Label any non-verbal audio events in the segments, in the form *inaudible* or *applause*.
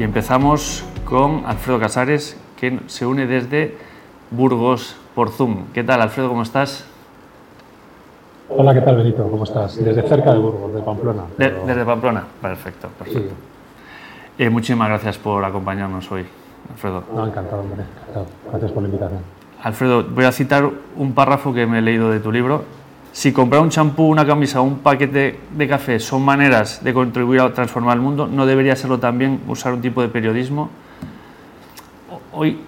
y empezamos con Alfredo Casares, que se une desde Burgos por Zoom. ¿Qué tal, Alfredo? ¿Cómo estás? Hola, ¿qué tal, Benito? ¿Cómo estás? Desde cerca de Burgos, de Pamplona. desde Pamplona, perfecto, perfecto. Eh, muchísimas gracias por acompañarnos hoy, Alfredo. No, encantado, hombre, encantado. Gracias por la invitación. Alfredo, voy a citar un párrafo que me he leído de tu libro. Si comprar un champú, una camisa o un paquete de café son maneras de contribuir a transformar el mundo, ¿no debería serlo también usar un tipo de periodismo? Hoy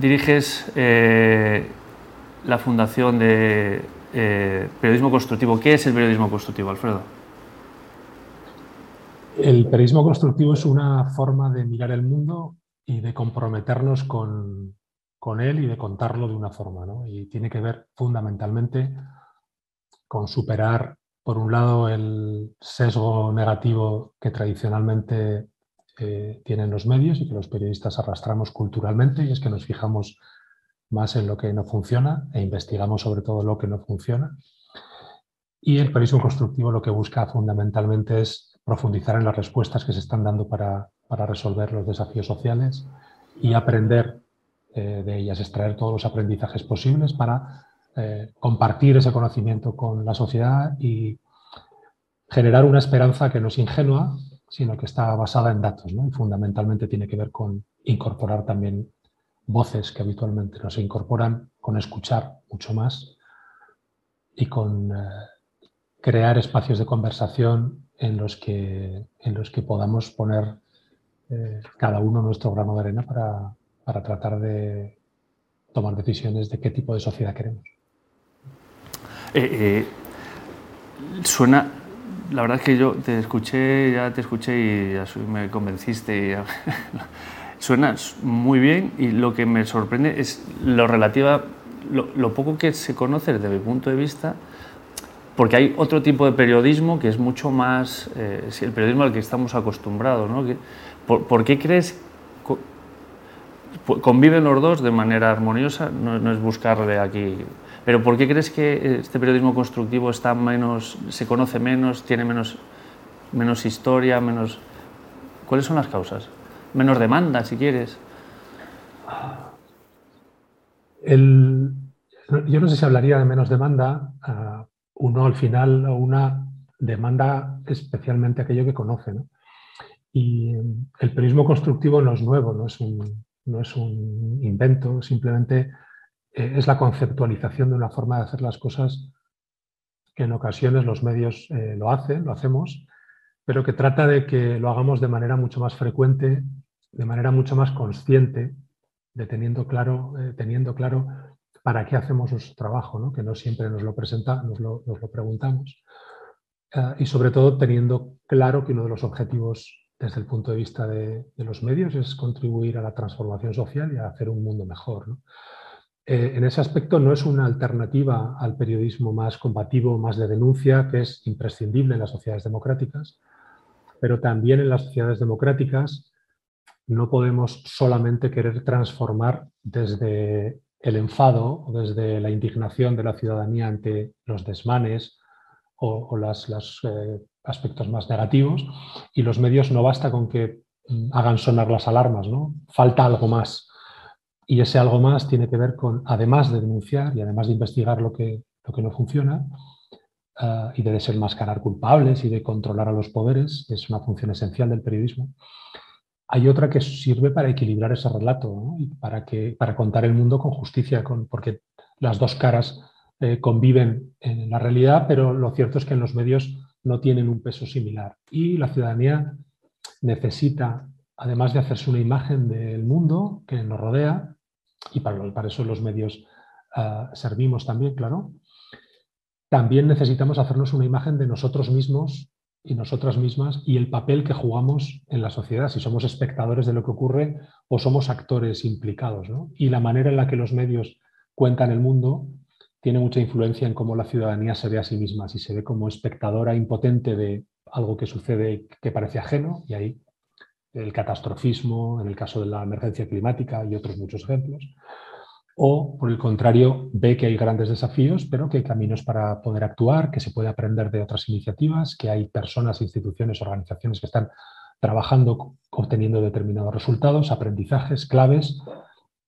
diriges eh, la Fundación de eh, Periodismo Constructivo. ¿Qué es el periodismo constructivo, Alfredo? El periodismo constructivo es una forma de mirar el mundo y de comprometernos con, con él y de contarlo de una forma. ¿no? Y tiene que ver fundamentalmente con superar, por un lado, el sesgo negativo que tradicionalmente eh, tienen los medios y que los periodistas arrastramos culturalmente, y es que nos fijamos más en lo que no funciona e investigamos sobre todo lo que no funciona. Y el periodismo constructivo lo que busca fundamentalmente es profundizar en las respuestas que se están dando para, para resolver los desafíos sociales y aprender eh, de ellas, extraer todos los aprendizajes posibles para eh, compartir ese conocimiento con la sociedad y generar una esperanza que no es ingenua, sino que está basada en datos. Y fundamentalmente tiene que ver con incorporar también voces que habitualmente no se incorporan, con escuchar mucho más y con eh, crear espacios de conversación en los que, en los que podamos poner eh, cada uno nuestro grano de arena para, para tratar de tomar decisiones de qué tipo de sociedad queremos. Eh, eh, suena, la verdad es que yo te escuché, ya te escuché y ya me convenciste. *laughs* suena muy bien y lo que me sorprende es lo relativa, lo, poco que se conoce desde mi punto de vista, porque hay otro tipo de periodismo que es mucho más eh, el periodismo al que estamos acostumbrados. ¿no? por, qué crees conviven los dos de manera armoniosa? No, no es buscarle aquí pero ¿por qué crees que este periodismo constructivo está menos, se conoce menos, tiene menos, menos historia, menos... ¿Cuáles son las causas? Menos demanda, si quieres. yo no sé si hablaría de menos demanda. uno al final, una demanda especialmente aquello que conoce. Y el periodismo constructivo no es nuevo, no es un, no es un invento, simplemente eh, es la conceptualización de una forma de hacer las cosas que en ocasiones los medios eh, lo hacen, lo hacemos, pero que trata de que lo hagamos de manera mucho más frecuente, de manera mucho más consciente, de teniendo claro, eh, teniendo claro para qué hacemos nuestro trabajo, que no siempre nos lo, presenta, nos lo, preguntamos. y sobre todo teniendo claro que uno de los objetivos desde el punto de vista de, los medios es contribuir a la transformación social y a hacer un mundo mejor. Eh, en ese aspecto no es una alternativa al periodismo más combativo, más de denuncia, que es imprescindible en las sociedades democráticas, pero también en las sociedades democráticas no podemos solamente querer transformar desde el enfado desde la indignación de la ciudadanía ante los desmanes o, los eh, aspectos más negativos y los medios no basta con que hagan sonar las alarmas, ¿no? falta algo más y ese algo más tiene que ver con, además de denunciar y además de investigar lo que, lo que no funciona uh, y de desenmascarar culpables y de controlar a los poderes, es una función esencial del periodismo, hay otra que sirve para equilibrar ese relato y para, que, para contar el mundo con justicia, porque las dos caras eh, conviven en la realidad, pero lo cierto es que en los medios no tienen un peso similar. Y la ciudadanía necesita, además de hacerse una imagen del mundo que nos rodea, y para, eso los medios ah, servimos también, claro, también necesitamos hacernos una imagen de nosotros mismos y nosotras mismas y el papel que jugamos en la sociedad, si somos espectadores de lo que ocurre o somos actores implicados. Y la manera en la que los medios cuentan el mundo tiene mucha influencia en cómo la ciudadanía se ve a sí misma, si se ve como espectadora impotente de algo que sucede que parece ajeno, y ahí el catastrofismo, en el caso de la emergencia climática y otros muchos ejemplos. O, por el contrario, ve que hay grandes desafíos, pero que hay caminos para poder actuar, que se puede aprender de otras iniciativas, que hay personas, instituciones, organizaciones que están trabajando, obteniendo determinados resultados, aprendizajes, claves,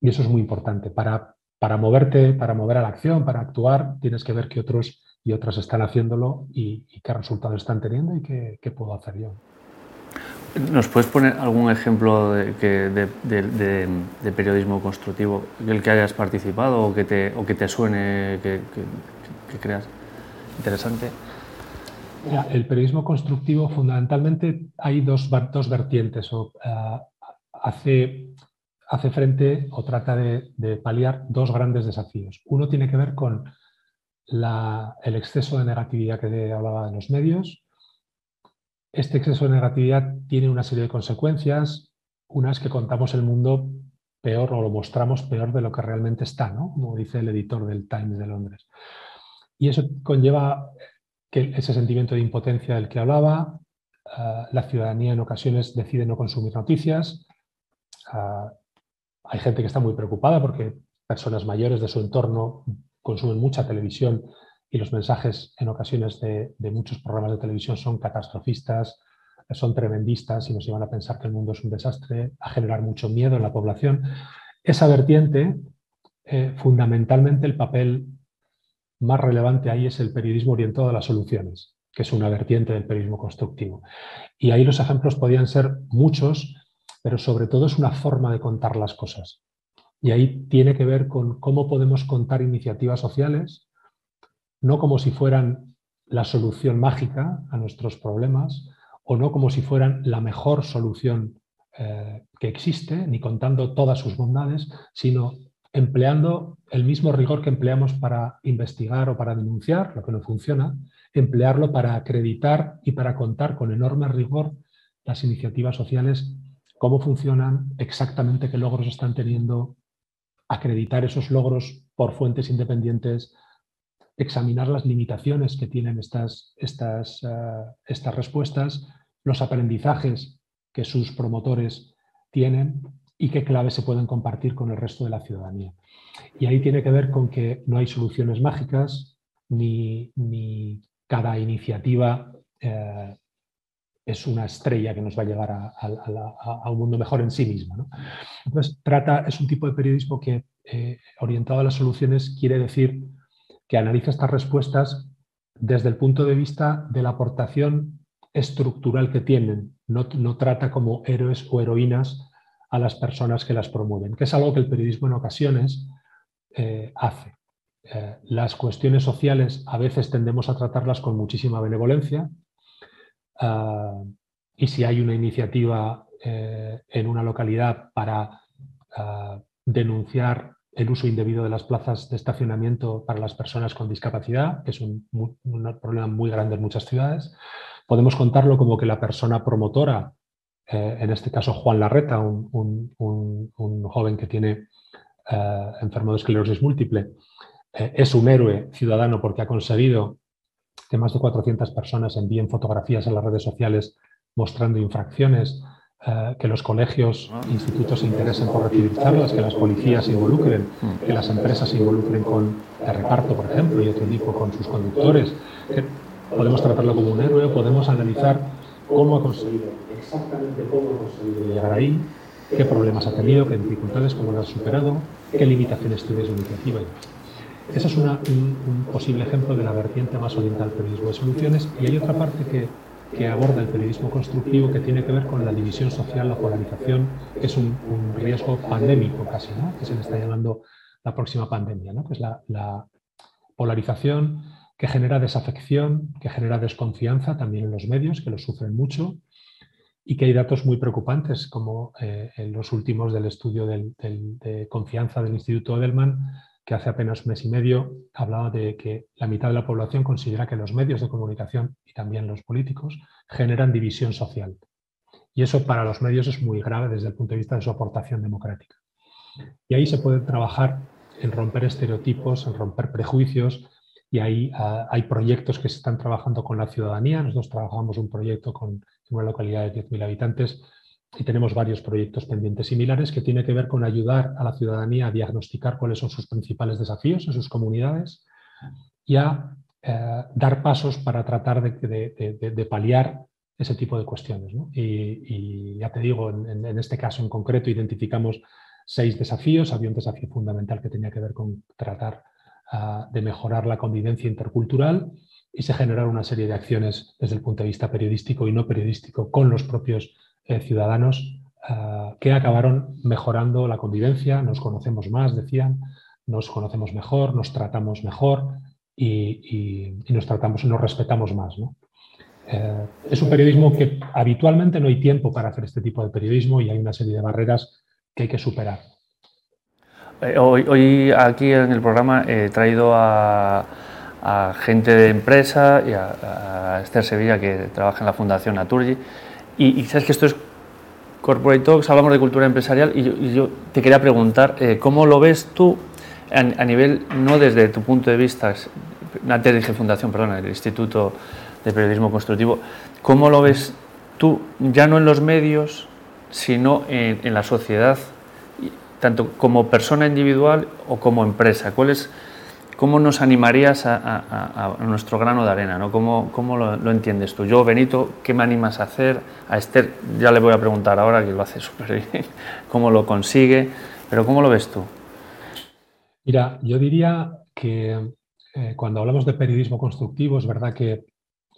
y eso es muy importante. Para, para moverte, para mover a la acción, para actuar, tienes que ver qué otros y otras están haciéndolo y, qué resultados están teniendo y qué, puedo hacer yo. ¿Nos puedes poner algún ejemplo de, de, de, periodismo constructivo, el que hayas participado o que te, suene, que, creas interesante? el periodismo constructivo fundamentalmente hay dos, vertientes. O, eh, hace, hace, frente o trata de, paliar dos grandes desafíos. Uno tiene que ver con el exceso de negatividad que hablaba en los medios. Este exceso de negatividad tiene una serie de consecuencias. Una es que contamos el mundo peor o lo mostramos peor de lo que realmente está, ¿no? como dice el editor del Times de Londres. Y eso conlleva que ese sentimiento de impotencia del que hablaba, eh, la ciudadanía en ocasiones decide no consumir noticias, eh, hay gente que está muy preocupada porque personas mayores de su entorno consumen mucha televisión y los mensajes en ocasiones de, muchos programas de televisión son catastrofistas, son tremendistas y nos llevan a pensar que el mundo es un desastre, a generar mucho miedo en la población. Esa vertiente, eh, fundamentalmente el papel más relevante ahí es el periodismo orientado a las soluciones, que es una vertiente del periodismo constructivo. Y ahí los ejemplos podían ser muchos, pero sobre todo es una forma de contar las cosas. Y ahí tiene que ver con cómo podemos contar iniciativas sociales, no como si fueran la solución mágica a nuestros problemas, o no como si fueran la mejor solución eh, que existe, ni contando todas sus bondades, sino empleando el mismo rigor que empleamos para investigar o para denunciar lo que no funciona, emplearlo para acreditar y para contar con enorme rigor las iniciativas sociales, cómo funcionan, exactamente qué logros están teniendo, acreditar esos logros por fuentes independientes, examinar las limitaciones que tienen estas, estas, eh, estas respuestas, los aprendizajes que sus promotores tienen y qué claves se pueden compartir con el resto de la ciudadanía. Y ahí tiene que ver con que no hay soluciones mágicas, ni, cada iniciativa eh, es una estrella que nos va a llevar a, un mundo mejor en sí misma. Entonces, trata, es un tipo de periodismo que, eh, orientado a las soluciones, quiere decir que analiza estas respuestas desde el punto de vista de la aportación estructural que tienen. No, no trata como héroes o heroínas a las personas que las promueven, que es algo que el periodismo en ocasiones eh, hace. Eh, las cuestiones sociales a veces tendemos a tratarlas con muchísima benevolencia ah, y si hay una iniciativa eh, en una localidad para ah, denunciar el uso indebido de las plazas de estacionamiento para las personas con discapacidad, que es un, un problema muy grande en muchas ciudades, podemos contarlo como que la persona promotora eh, en este caso Juan Larreta, un, joven que tiene eh, enfermo de esclerosis múltiple, eh, es un héroe ciudadano porque ha conseguido que más de 400 personas envíen fotografías en las redes sociales mostrando infracciones, que los colegios, institutos se interesen por recibir charlas, que las policías se involucren, que las empresas se involucren con el reparto, por ejemplo, y otro tipo con sus conductores. podemos tratarlo como un héroe, podemos analizar cómo ha conseguido, exactamente cómo ha conseguido llegar ahí, qué problemas ha tenido, qué dificultades, cómo las ha superado, qué limitaciones tiene su iniciativa Ese es un, posible ejemplo de la vertiente más oriental del periodismo de soluciones y hay otra parte que, que, aborda el periodismo constructivo que tiene que ver con la división social, la polarización, que es un, riesgo pandémico casi, que se le está llamando la próxima pandemia, ¿no? que es la, la polarización que genera desafección, que genera desconfianza también en los medios, que lo sufren mucho, y que hay datos muy preocupantes, como eh, los últimos del estudio de confianza del Instituto Edelman, que hace apenas un mes y medio hablaba de que la mitad de la población considera que los medios de comunicación y también los políticos generan división social. Y eso para los medios es muy grave desde el punto de vista de su aportación democrática. Y ahí se puede trabajar en romper estereotipos, en romper prejuicios, y ahí ah, hay proyectos que se están trabajando con la ciudadanía. Nosotros trabajamos un proyecto con una localidad de 10.000 habitantes y tenemos varios proyectos pendientes similares que tiene que ver con ayudar a la ciudadanía a diagnosticar cuáles son sus principales desafíos en sus comunidades y a eh, dar pasos para tratar de, paliar ese tipo de cuestiones. Y, ya te digo, en, este caso en concreto identificamos seis desafíos. Había un desafío fundamental que tenía que ver con tratar ah, de mejorar la convivencia intercultural y se generaron una serie de acciones desde el punto de vista periodístico y no periodístico con los propios eh, ciudadanos ah, que acabaron mejorando la convivencia, nos conocemos más, decían, nos conocemos mejor, nos tratamos mejor y, nos tratamos, nos respetamos más. Eh, es un periodismo que habitualmente no hay tiempo para hacer este tipo de periodismo y hay una serie de barreras que hay que superar. Eh, hoy, aquí en el programa he traído a, gente de empresa y a, Esther Sevilla que trabaja en la Fundación Naturgy y, sabes que esto es Corporate Talks, hablamos de cultura empresarial y yo, te quería preguntar, eh, ¿cómo lo ves tú a, nivel, no desde tu punto de vista, antes dije fundación, perdón, el Instituto de Periodismo Constructivo, ¿cómo lo ves tú, ya no en los medios, sino en, la sociedad, tanto como persona individual o como empresa? ¿Cuál es, ¿Cómo nos animarías a, nuestro grano de arena? ¿no? ¿Cómo, cómo lo, entiendes tú? Yo, Benito, ¿qué me animas a hacer? A Esther ya le voy a preguntar ahora, que lo hace súper bien, *laughs* cómo lo consigue, pero ¿cómo lo ves tú? Mira, yo diría que eh, cuando hablamos de periodismo constructivo, es verdad que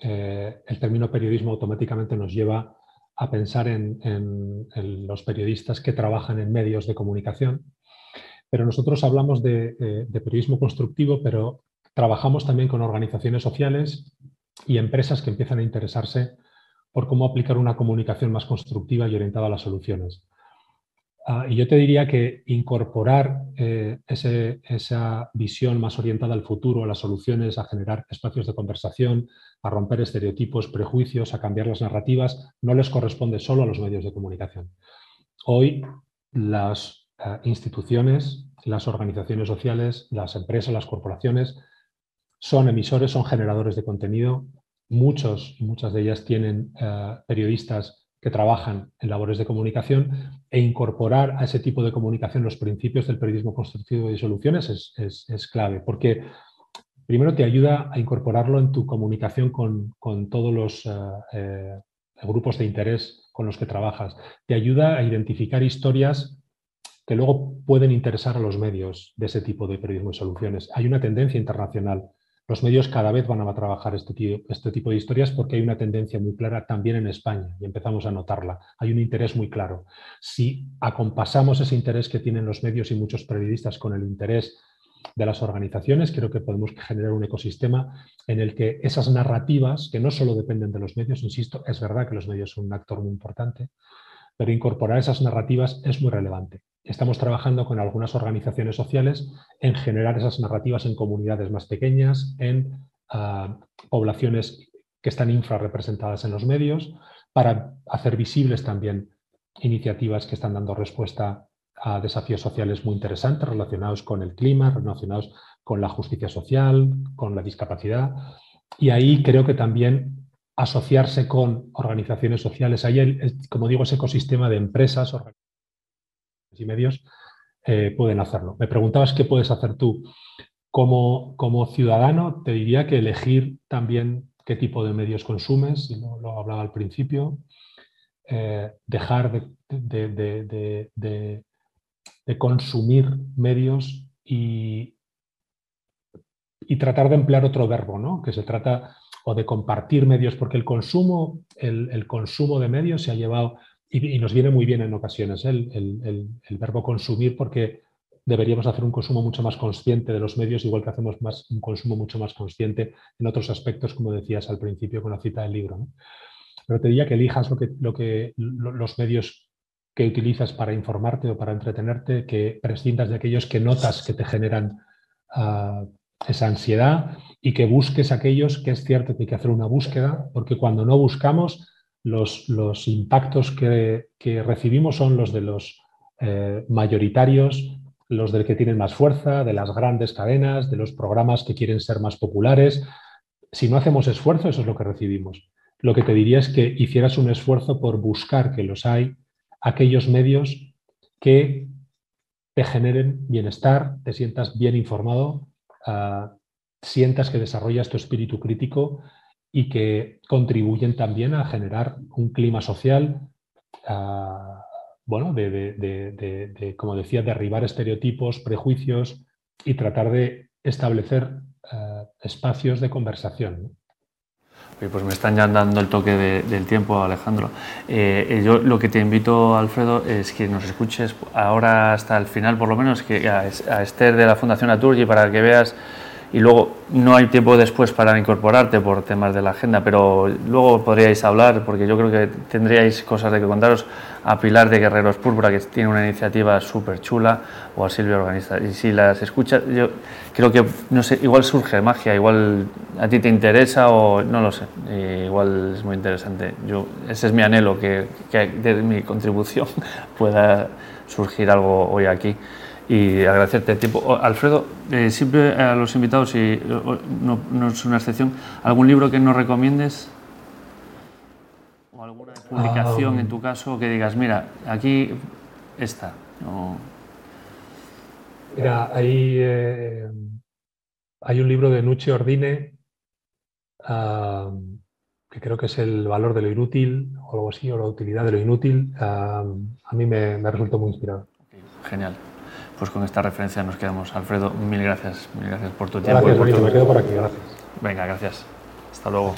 eh, el término periodismo automáticamente nos lleva a pensar en, los periodistas que trabajan en medios de comunicación, pero nosotros hablamos de, eh, de periodismo constructivo, pero trabajamos también con organizaciones sociales y empresas que empiezan a interesarse por cómo aplicar una comunicación más constructiva y orientada a las soluciones. Ah, y yo te diría que incorporar eh, esa visión más orientada al futuro, a las soluciones, a generar espacios de conversación, a romper estereotipos, prejuicios, a cambiar las narrativas, no les corresponde solo a los medios de comunicación. Hoy las instituciones, las organizaciones sociales, las empresas, las corporaciones son emisores, son generadores de contenido. Muchos, muchas de ellas tienen eh, periodistas que trabajan en labores de comunicación e incorporar a ese tipo de comunicación los principios del periodismo constructivo y soluciones es, clave, porque primero te ayuda a incorporarlo en tu comunicación con, todos los eh, eh, grupos de interés con los que trabajas, te ayuda a identificar historias que luego pueden interesar a los medios de ese tipo de periodismo y soluciones. Hay una tendencia internacional los medios cada vez van a trabajar este, este tipo de historias porque hay una tendencia muy clara también en España y empezamos a notarla. Hay un interés muy claro. Si acompasamos ese interés que tienen los medios y muchos periodistas con el interés de las organizaciones, creo que podemos generar un ecosistema en el que esas narrativas, que no solo dependen de los medios, insisto, es verdad que los medios son un actor muy importante, pero incorporar esas narrativas es muy relevante. Estamos trabajando con algunas organizaciones sociales en generar esas narrativas en comunidades más pequeñas, en ah, poblaciones que están infrarrepresentadas en los medios, para hacer visibles también iniciativas que están dando respuesta a desafíos sociales muy interesantes relacionados con el clima, relacionados con la justicia social, con la discapacidad. Y ahí creo que también asociarse con organizaciones sociales. Ahí, como digo, ese ecosistema de empresas, organizaciones y medios eh, pueden hacerlo. Me preguntabas qué puedes hacer tú. Como, como, ciudadano, te diría que elegir también qué tipo de medios consumes, lo, lo hablaba al principio, eh, dejar de, de, consumir medios y, y tratar de emplear otro verbo, ¿no? que se trata o de compartir medios, porque el consumo, el, consumo de medios se ha llevado, y, nos viene muy bien en ocasiones el, el, verbo consumir, porque deberíamos hacer un consumo mucho más consciente de los medios, igual que hacemos más, un consumo mucho más consciente en otros aspectos, como decías al principio con la cita del libro. Pero te diría que elijas lo que, lo que, los medios que utilizas para informarte o para entretenerte, que prescindas de aquellos que notas que te generan ah, esa ansiedad y que busques aquellos que es cierto que hay que hacer una búsqueda, porque cuando no buscamos, los, los impactos que, recibimos son los de los eh, mayoritarios, los del que tienen más fuerza, de las grandes cadenas, de los programas que quieren ser más populares. Si no hacemos esfuerzo, eso es lo que recibimos. Lo que te diría es que hicieras un esfuerzo por buscar, que los hay, aquellos medios que te generen bienestar, te sientas bien informado, sientas que desarrollas tu espíritu crítico y que contribuyen también a generar un clima social, bueno, de, como decía, derribar estereotipos, prejuicios y tratar de establecer eh, espacios de conversación pues me están ya dando el toque del tiempo, Alejandro. Eh, yo lo que te invito, Alfredo, es que nos escuches ahora hasta el final, por lo menos, que a, Esther de la Fundación Aturgi para que veas y luego no hay tiempo después para incorporarte por temas de la agenda, pero luego podríais hablar, porque yo creo que tendríais cosas de que contaros a Pilar de Guerreros Púrpura, que tiene una iniciativa súper chula, o a Silvia Organista. Y si las escuchas, yo creo que, no sé, igual surge magia, igual a ti te interesa o no lo sé, igual es muy interesante. Yo, ese es mi anhelo, que, que de mi contribución *laughs* pueda surgir algo hoy aquí y agradecerte el tiempo. Alfredo, eh, siempre a los invitados, y no, es una excepción, ¿algún libro que nos recomiendes? ¿O alguna publicación en tu ah. caso que digas, mira, aquí está? Mira, hay, eh, hay un libro de Nuche Ordine que creo que es el valor de lo inútil o algo así, o la utilidad de lo inútil. a mí me, me resultó muy inspirado. Genial pues con esta referencia nos quedamos. Alfredo, mil gracias, mil gracias por tu tiempo. Gracias, me quedo por aquí, gracias. Venga, gracias. Hasta luego.